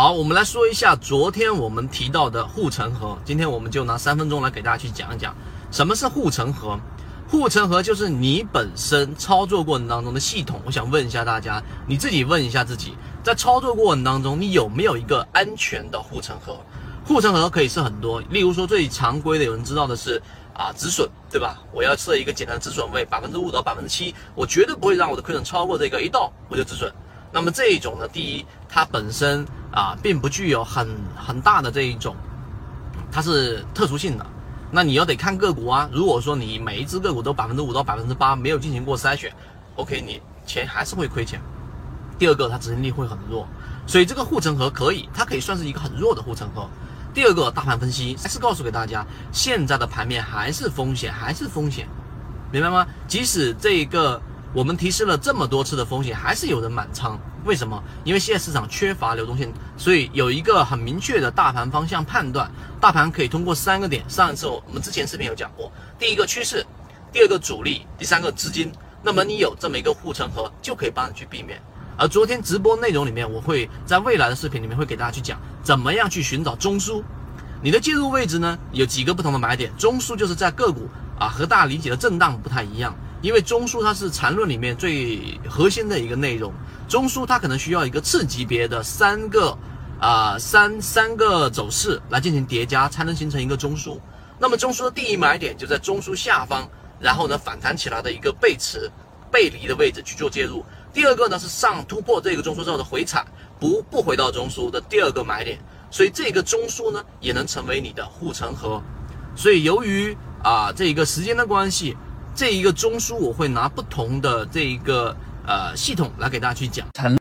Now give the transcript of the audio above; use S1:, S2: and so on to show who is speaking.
S1: 好，我们来说一下昨天我们提到的护城河。今天我们就拿三分钟来给大家去讲一讲，什么是护城河。护城河就是你本身操作过程当中的系统。我想问一下大家，你自己问一下自己，在操作过程当中，你有没有一个安全的护城河？护城河可以是很多，例如说最常规的，有人知道的是啊止损，对吧？我要设一个简单的止损位，百分之五到百分之七，我绝对不会让我的亏损超过这个一到我就止损。那么这一种呢，第一，它本身啊，并不具有很很大的这一种，它是特殊性的。那你要得看个股啊。如果说你每一只个股都百分之五到百分之八没有进行过筛选，OK，你钱还是会亏钱。第二个，它执行力会很弱，所以这个护城河可以，它可以算是一个很弱的护城河。第二个，大盘分析还是告诉给大家，现在的盘面还是风险，还是风险，明白吗？即使这个。我们提示了这么多次的风险，还是有人满仓，为什么？因为现在市场缺乏流动性，所以有一个很明确的大盘方向判断，大盘可以通过三个点。上一次我们之前视频有讲过，第一个趋势，第二个主力，第三个资金。那么你有这么一个护城河，就可以帮你去避免。而昨天直播内容里面，我会在未来的视频里面会给大家去讲，怎么样去寻找中枢。你的介入位置呢，有几个不同的买点，中枢就是在个股啊和大家理解的震荡不太一样。因为中枢它是缠论里面最核心的一个内容，中枢它可能需要一个次级别的三个啊三三个走势来进行叠加，才能形成一个中枢。那么中枢的第一买点就在中枢下方，然后呢反弹起来的一个背驰背离的位置去做介入。第二个呢是上突破这个中枢之后的回踩，不不回到中枢的第二个买点。所以这个中枢呢也能成为你的护城河。所以由于啊这个时间的关系。这一个中枢，我会拿不同的这一个呃系统来给大家去讲。